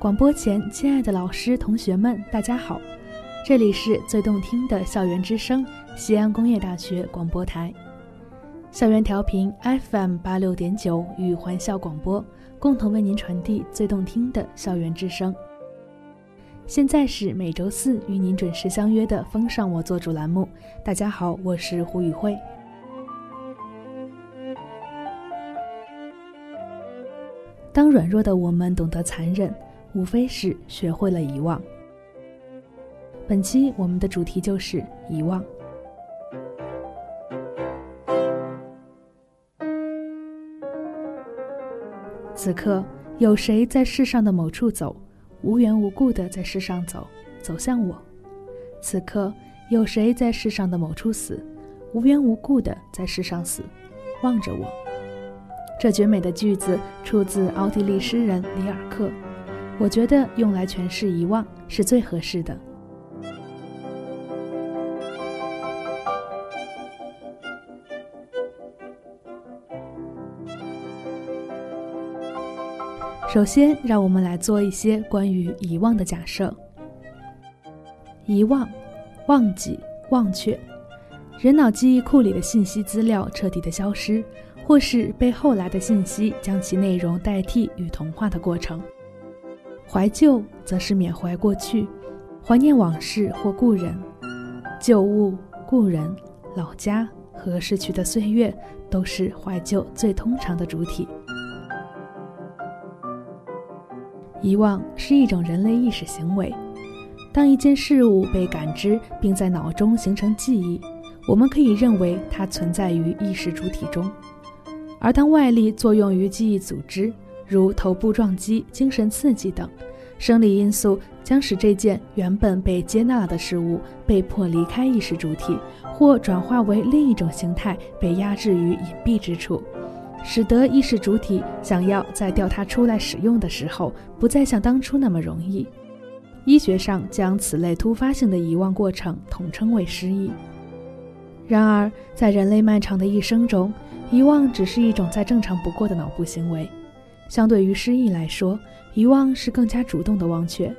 广播前，亲爱的老师、同学们，大家好！这里是最动听的校园之声——西安工业大学广播台，校园调频 FM 八六点九与环校广播共同为您传递最动听的校园之声。现在是每周四与您准时相约的“风尚我做主”栏目。大家好，我是胡宇慧。当软弱的我们懂得残忍，无非是学会了遗忘。本期我们的主题就是遗忘。此刻，有谁在世上的某处走，无缘无故的在世上走，走向我？此刻，有谁在世上的某处死，无缘无故的在世上死，望着我？这绝美的句子出自奥地利诗人里尔克，我觉得用来诠释遗忘是最合适的。首先，让我们来做一些关于遗忘的假设。遗忘、忘记、忘却，人脑记忆库里的信息资料彻底的消失。或是被后来的信息将其内容代替与同化的过程。怀旧则是缅怀过去，怀念往事或故人。旧物、故人、老家和逝去的岁月，都是怀旧最通常的主体。遗忘是一种人类意识行为。当一件事物被感知并在脑中形成记忆，我们可以认为它存在于意识主体中。而当外力作用于记忆组织，如头部撞击、精神刺激等生理因素，将使这件原本被接纳的事物被迫离开意识主体，或转化为另一种形态，被压制于隐蔽之处，使得意识主体想要再调它出来使用的时候，不再像当初那么容易。医学上将此类突发性的遗忘过程统称为失忆。然而，在人类漫长的一生中，遗忘只是一种再正常不过的脑部行为，相对于失忆来说，遗忘是更加主动的忘却。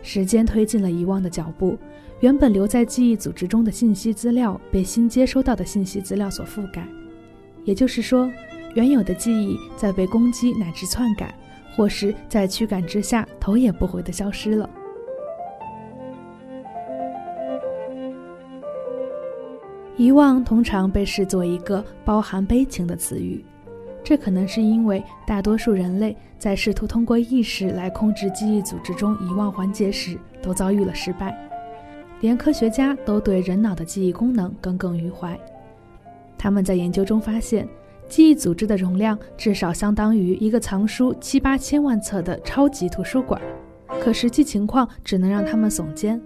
时间推进了遗忘的脚步，原本留在记忆组织中的信息资料被新接收到的信息资料所覆盖，也就是说，原有的记忆在被攻击乃至篡改，或是在驱赶之下头也不回地消失了。遗忘通常被视作一个包含悲情的词语，这可能是因为大多数人类在试图通过意识来控制记忆组织中遗忘环节时都遭遇了失败，连科学家都对人脑的记忆功能耿耿于怀。他们在研究中发现，记忆组织的容量至少相当于一个藏书七八千万册的超级图书馆，可实际情况只能让他们耸肩。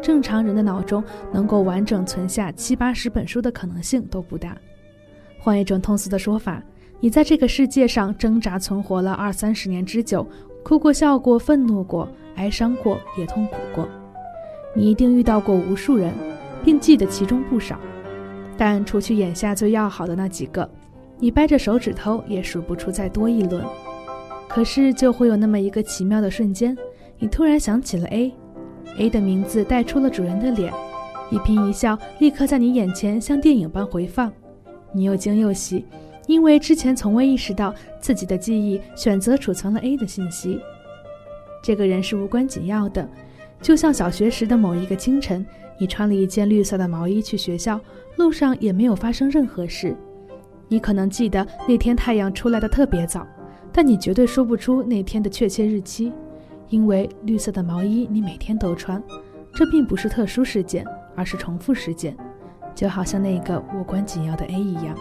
正常人的脑中能够完整存下七八十本书的可能性都不大。换一种通俗的说法，你在这个世界上挣扎存活了二三十年之久，哭过、笑过、愤怒过、哀伤过，也痛苦过。你一定遇到过无数人，并记得其中不少。但除去眼下最要好的那几个，你掰着手指头也数不出再多一轮。可是就会有那么一个奇妙的瞬间，你突然想起了 A。A 的名字带出了主人的脸，一颦一笑立刻在你眼前像电影般回放。你又惊又喜，因为之前从未意识到自己的记忆选择储存了 A 的信息。这个人是无关紧要的，就像小学时的某一个清晨，你穿了一件绿色的毛衣去学校，路上也没有发生任何事。你可能记得那天太阳出来的特别早，但你绝对说不出那天的确切日期。因为绿色的毛衣你每天都穿，这并不是特殊事件，而是重复事件，就好像那个无关紧要的 A 一样。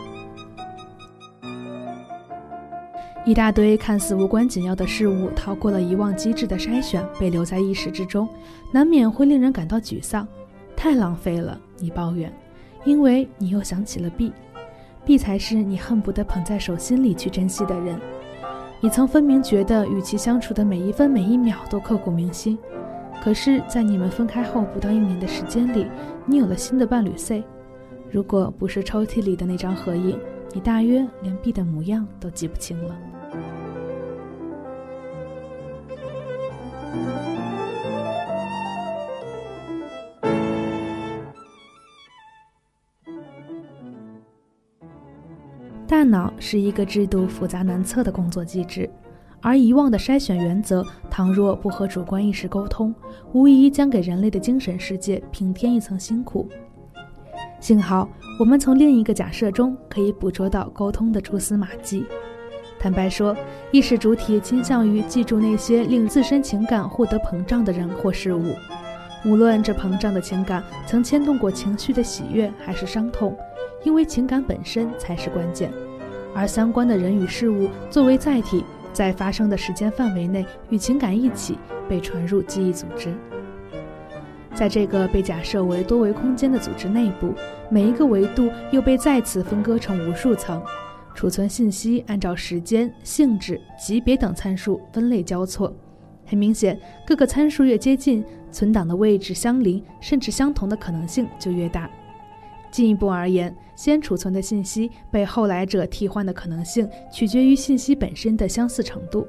一大堆看似无关紧要的事物逃过了遗忘机制的筛选，被留在意识之中，难免会令人感到沮丧。太浪费了，你抱怨，因为你又想起了 B，B 才是你恨不得捧在手心里去珍惜的人。你曾分明觉得与其相处的每一分每一秒都刻骨铭心，可是，在你们分开后不到一年的时间里，你有了新的伴侣 C。如果不是抽屉里的那张合影，你大约连 B 的模样都记不清了。大脑是一个制度复杂难测的工作机制，而遗忘的筛选原则，倘若不和主观意识沟通，无疑将给人类的精神世界平添一层辛苦。幸好，我们从另一个假设中可以捕捉到沟通的蛛丝马迹。坦白说，意识主体倾向于记住那些令自身情感获得膨胀的人或事物，无论这膨胀的情感曾牵动过情绪的喜悦还是伤痛。因为情感本身才是关键，而相关的人与事物作为载体，在发生的时间范围内与情感一起被传入记忆组织。在这个被假设为多维空间的组织内部，每一个维度又被再次分割成无数层，储存信息按照时间、性质、级别等参数分类交错。很明显，各个参数越接近，存档的位置相邻甚至相同的可能性就越大。进一步而言，先储存的信息被后来者替换的可能性取决于信息本身的相似程度，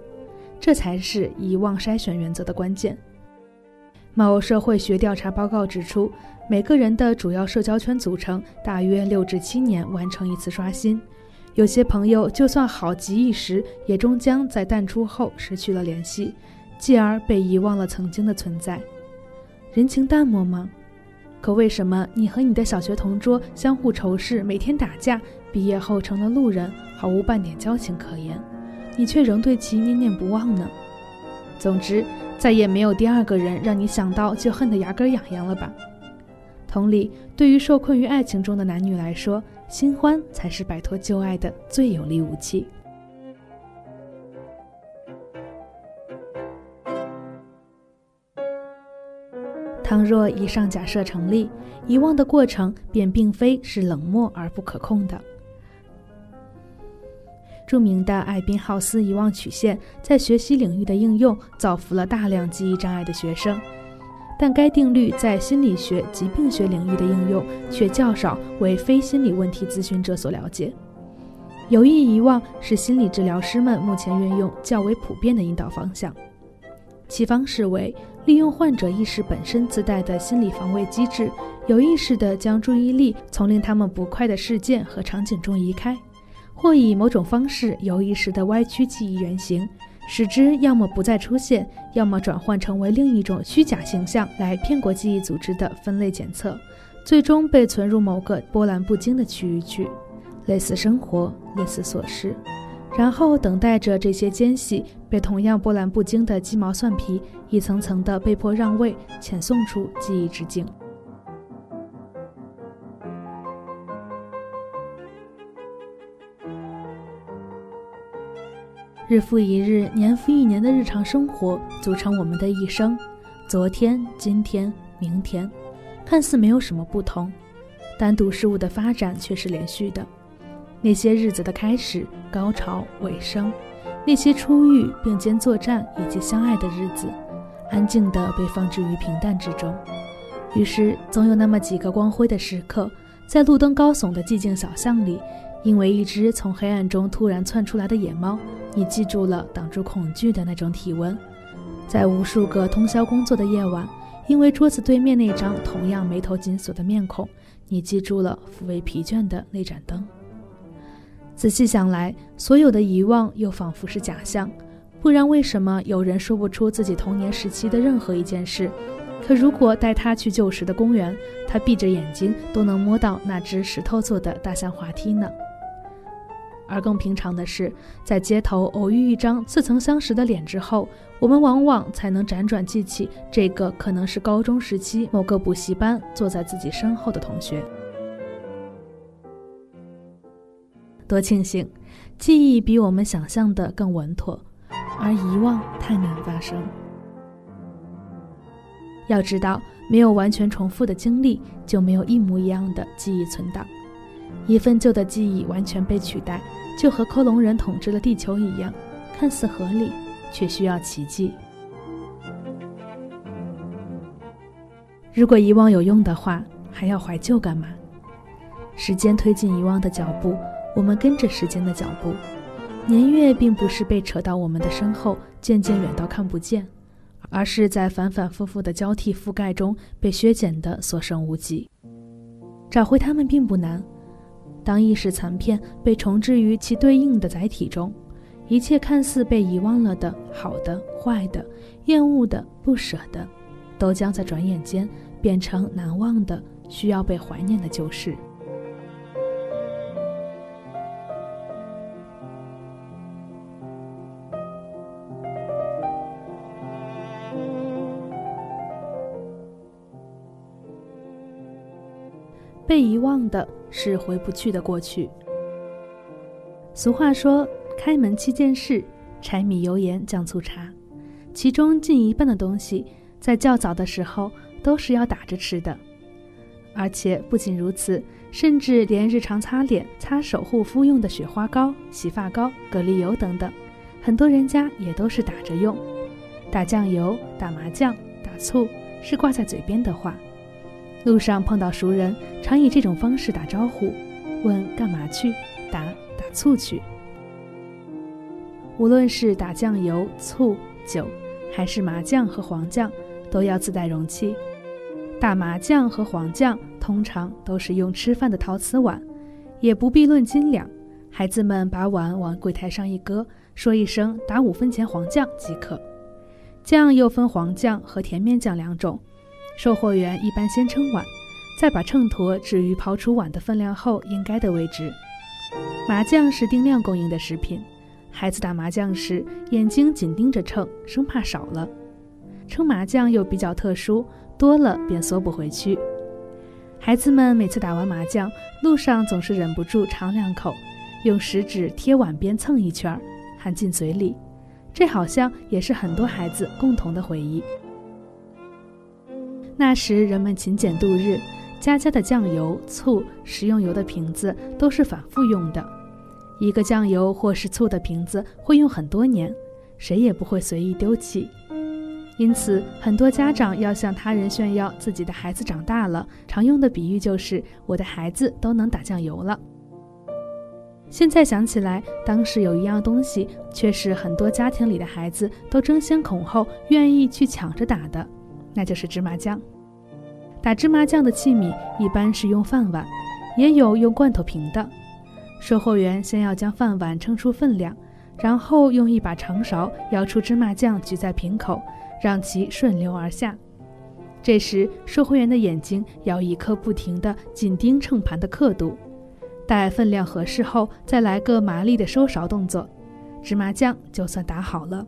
这才是遗忘筛选原则的关键。某社会学调查报告指出，每个人的主要社交圈组成大约六至七年完成一次刷新，有些朋友就算好极一时，也终将在淡出后失去了联系，继而被遗忘了曾经的存在。人情淡漠吗？可为什么你和你的小学同桌相互仇视，每天打架，毕业后成了路人，毫无半点交情可言，你却仍对其念念不忘呢？总之，再也没有第二个人让你想到就恨得牙根痒痒了吧？同理，对于受困于爱情中的男女来说，新欢才是摆脱旧爱的最有力武器。倘若以上假设成立，遗忘的过程便并非是冷漠而不可控的。著名的艾宾浩斯遗忘曲线在学习领域的应用，造福了大量记忆障碍的学生，但该定律在心理学、疾病学领域的应用却较少为非心理问题咨询者所了解。有意遗忘是心理治疗师们目前运用较为普遍的引导方向，其方式为。利用患者意识本身自带的心理防卫机制，有意识地将注意力从令他们不快的事件和场景中移开，或以某种方式有意识地歪曲记忆原型，使之要么不再出现，要么转换成为另一种虚假形象来骗过记忆组织的分类检测，最终被存入某个波澜不惊的区域去，类似生活，类似琐事。然后等待着这些间隙被同样波澜不惊的鸡毛蒜皮一层层的被迫让位，遣送出记忆之境。日复一日、年复一年的日常生活组成我们的一生，昨天、今天、明天，看似没有什么不同，单独事物的发展却是连续的。那些日子的开始、高潮、尾声，那些初遇、并肩作战以及相爱的日子，安静地被放置于平淡之中。于是，总有那么几个光辉的时刻，在路灯高耸的寂静小巷里，因为一只从黑暗中突然窜出来的野猫，你记住了挡住恐惧的那种体温；在无数个通宵工作的夜晚，因为桌子对面那张同样眉头紧锁的面孔，你记住了抚慰疲倦的那盏灯。仔细想来，所有的遗忘又仿佛是假象，不然为什么有人说不出自己童年时期的任何一件事？可如果带他去旧时的公园，他闭着眼睛都能摸到那只石头做的大象滑梯呢？而更平常的是，在街头偶遇一张似曾相识的脸之后，我们往往才能辗转记起这个可能是高中时期某个补习班坐在自己身后的同学。多庆幸，记忆比我们想象的更稳妥，而遗忘太难发生。要知道，没有完全重复的经历，就没有一模一样的记忆存档。一份旧的记忆完全被取代，就和克隆人统治了地球一样，看似合理，却需要奇迹。如果遗忘有用的话，还要怀旧干嘛？时间推进遗忘的脚步。我们跟着时间的脚步，年月并不是被扯到我们的身后，渐渐远到看不见，而是在反反复复的交替覆盖中被削减的所剩无几。找回它们并不难。当意识残片被重置于其对应的载体中，一切看似被遗忘了的好的、坏的、厌恶的、不舍的，都将在转眼间变成难忘的、需要被怀念的旧事。被遗忘的是回不去的过去。俗话说：“开门七件事，柴米油盐酱醋茶。”其中近一半的东西，在较早的时候都是要打着吃的。而且不仅如此，甚至连日常擦脸、擦手护肤用的雪花膏、洗发膏、蛤蜊油等等，很多人家也都是打着用。打酱油、打麻酱、打醋，是挂在嘴边的话。路上碰到熟人，常以这种方式打招呼，问干嘛去？打打醋去。无论是打酱油、醋、酒，还是麻酱和黄酱，都要自带容器。打麻酱和黄酱通常都是用吃饭的陶瓷碗，也不必论斤两。孩子们把碗往柜台上一搁，说一声“打五分钱黄酱”即可。酱又分黄酱和甜面酱两种。售货员一般先称碗，再把秤砣置于刨出碗的分量后应该的位置。麻将是定量供应的食品，孩子打麻将时眼睛紧盯着秤，生怕少了。称麻将又比较特殊，多了便缩不回去。孩子们每次打完麻将，路上总是忍不住尝两口，用食指贴碗边蹭一圈，含进嘴里。这好像也是很多孩子共同的回忆。那时人们勤俭度日，家家的酱油、醋、食用油的瓶子都是反复用的。一个酱油或是醋的瓶子会用很多年，谁也不会随意丢弃。因此，很多家长要向他人炫耀自己的孩子长大了，常用的比喻就是“我的孩子都能打酱油了”。现在想起来，当时有一样东西，却是很多家庭里的孩子都争先恐后愿意去抢着打的。那就是芝麻酱。打芝麻酱的器皿一般是用饭碗，也有用罐头瓶的。售货员先要将饭碗称出分量，然后用一把长勺舀出芝麻酱，举在瓶口，让其顺流而下。这时，售货员的眼睛要一刻不停地紧盯秤盘的刻度，待分量合适后，再来个麻利的收勺动作，芝麻酱就算打好了。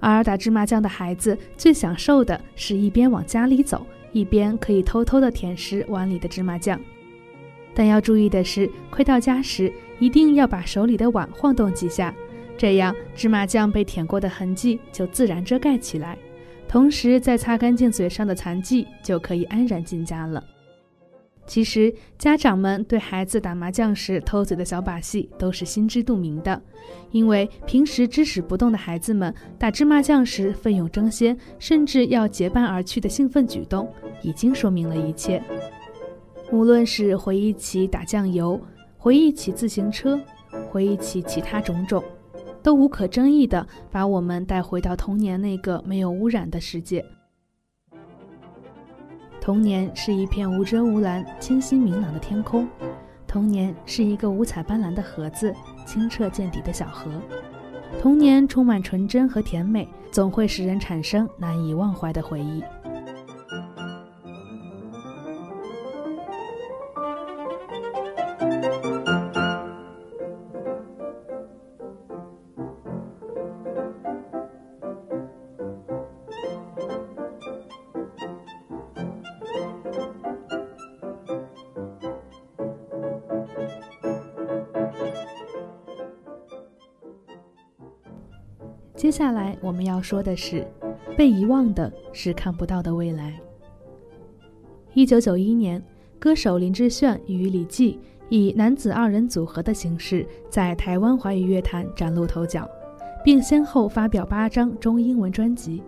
而打芝麻酱的孩子最享受的是一边往家里走，一边可以偷偷地舔食碗里的芝麻酱。但要注意的是，快到家时一定要把手里的碗晃动几下，这样芝麻酱被舔过的痕迹就自然遮盖起来，同时再擦干净嘴上的残迹，就可以安然进家了。其实，家长们对孩子打麻将时偷嘴的小把戏都是心知肚明的，因为平时知识不动的孩子们打芝麻将时奋勇争先，甚至要结伴而去的兴奋举动，已经说明了一切。无论是回忆起打酱油，回忆起自行车，回忆起其他种种，都无可争议地把我们带回到童年那个没有污染的世界。童年是一片无遮无拦、清新明朗的天空，童年是一个五彩斑斓的盒子，清澈见底的小河。童年充满纯真和甜美，总会使人产生难以忘怀的回忆。接下来我们要说的是，被遗忘的是看不到的未来。一九九一年，歌手林志炫与李记以男子二人组合的形式在台湾华语乐坛崭露头角，并先后发表八张中英文专辑，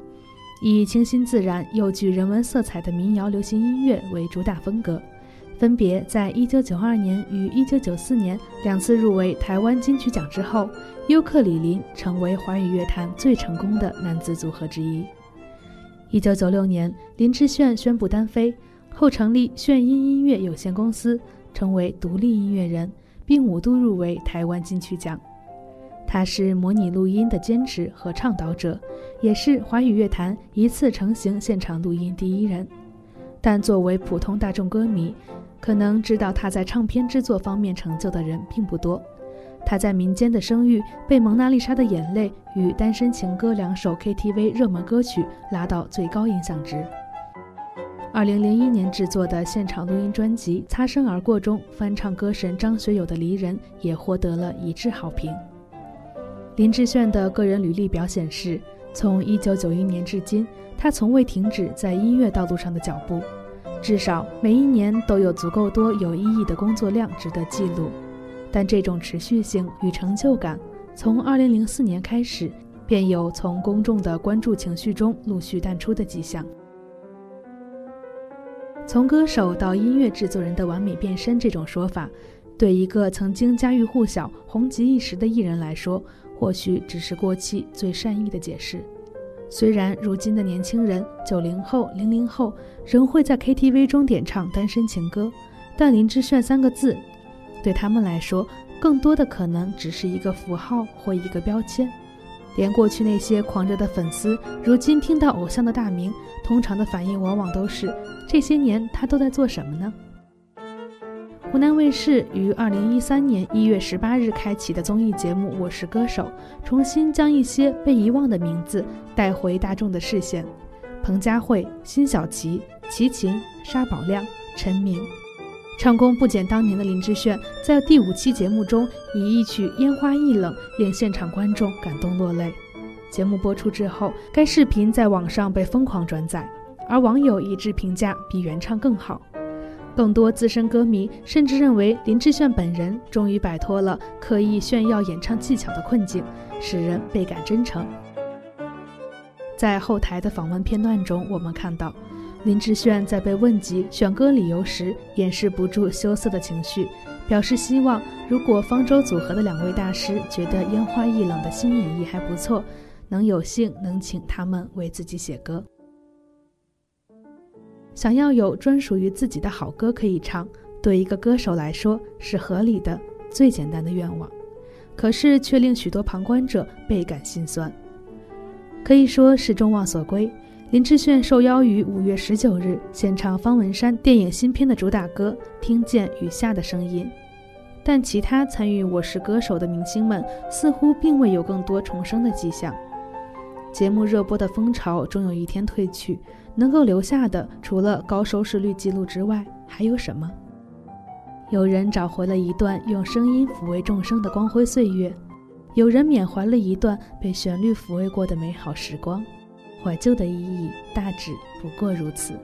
以清新自然又具人文色彩的民谣流行音乐为主打风格，分别在一九九二年与一九九四年两次入围台湾金曲奖之后，尤克里林成为华语乐坛最成功的男子组合之一。一九九六年，林志炫宣布单飞后，成立炫音音乐有限公司，成为独立音乐人，并五度入围台湾金曲奖。他是模拟录音的坚持和倡导者，也是华语乐坛一次成型现场录音第一人。但作为普通大众歌迷，可能知道他在唱片制作方面成就的人并不多。他在民间的声誉被《蒙娜丽莎的眼泪》与《单身情歌》两首 KTV 热门歌曲拉到最高影响值。二零零一年制作的现场录音专辑《擦身而过》中翻唱歌神张学友的《离人》也获得了一致好评。林志炫的个人履历表显示，从一九九一年至今，他从未停止在音乐道路上的脚步。至少每一年都有足够多有意义的工作量值得记录，但这种持续性与成就感，从2004年开始便有从公众的关注情绪中陆续淡出的迹象。从歌手到音乐制作人的完美变身，这种说法，对一个曾经家喻户晓、红极一时的艺人来说，或许只是过气最善意的解释。虽然如今的年轻人，九零后、零零后仍会在 KTV 中点唱单身情歌，但林志炫三个字，对他们来说，更多的可能只是一个符号或一个标签。连过去那些狂热的粉丝，如今听到偶像的大名，通常的反应往往都是：这些年他都在做什么呢？湖南卫视于二零一三年一月十八日开启的综艺节目《我是歌手》，重新将一些被遗忘的名字带回大众的视线。彭佳慧、辛晓琪、齐秦、沙宝亮、陈明，唱功不减当年的林志炫，在第五期节目中以一曲《烟花易冷》令现场观众感动落泪。节目播出之后，该视频在网上被疯狂转载，而网友一致评价比原唱更好。更多资深歌迷甚至认为，林志炫本人终于摆脱了刻意炫耀演唱技巧的困境，使人倍感真诚。在后台的访问片段中，我们看到林志炫在被问及选歌理由时，掩饰不住羞涩的情绪，表示希望如果方舟组合的两位大师觉得《烟花易冷》的新演绎还不错，能有幸能请他们为自己写歌。想要有专属于自己的好歌可以唱，对一个歌手来说是合理的、最简单的愿望，可是却令许多旁观者倍感心酸。可以说是众望所归。林志炫受邀于五月十九日献唱方文山电影新片的主打歌《听见雨下的声音》，但其他参与《我是歌手》的明星们似乎并未有更多重生的迹象。节目热播的风潮终有一天退去。能够留下的，除了高收视率记录之外，还有什么？有人找回了一段用声音抚慰众生的光辉岁月，有人缅怀了一段被旋律抚慰过的美好时光。怀旧的意义，大致不过如此。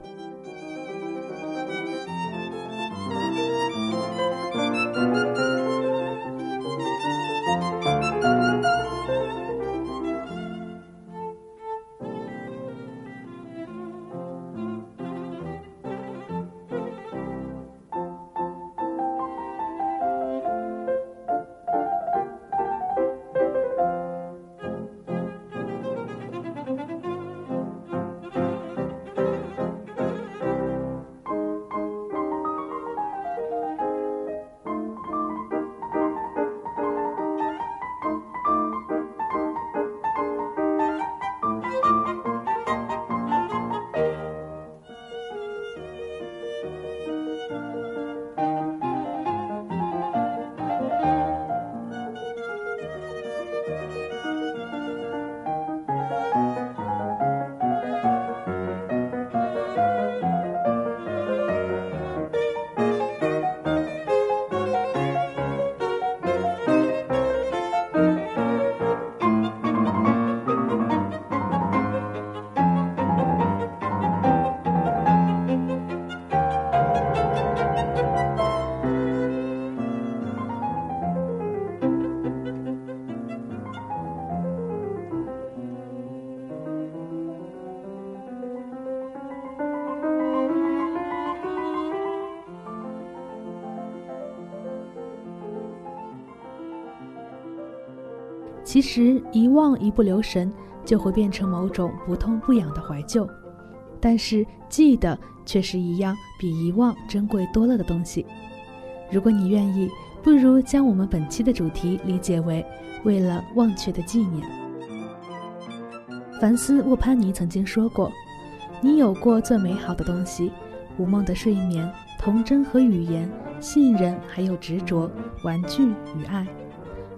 其实遗忘一不留神，就会变成某种不痛不痒的怀旧。但是记得却是一样比遗忘珍贵多了的东西。如果你愿意，不如将我们本期的主题理解为为了忘却的纪念。凡斯·沃潘尼曾经说过：“你有过最美好的东西，无梦的睡眠、童真和语言、信任还有执着、玩具与爱。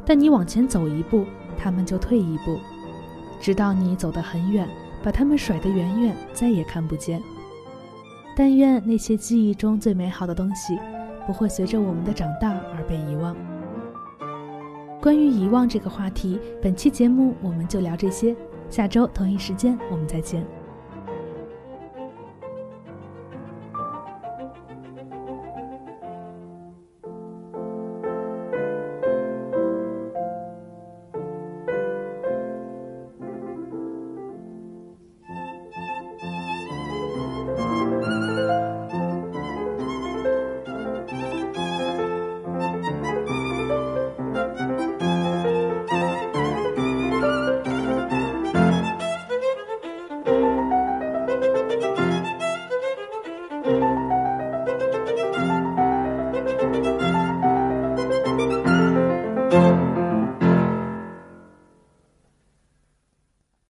但你往前走一步，他们就退一步，直到你走得很远。”把他们甩得远远，再也看不见。但愿那些记忆中最美好的东西，不会随着我们的长大而被遗忘。关于遗忘这个话题，本期节目我们就聊这些。下周同一时间我们再见。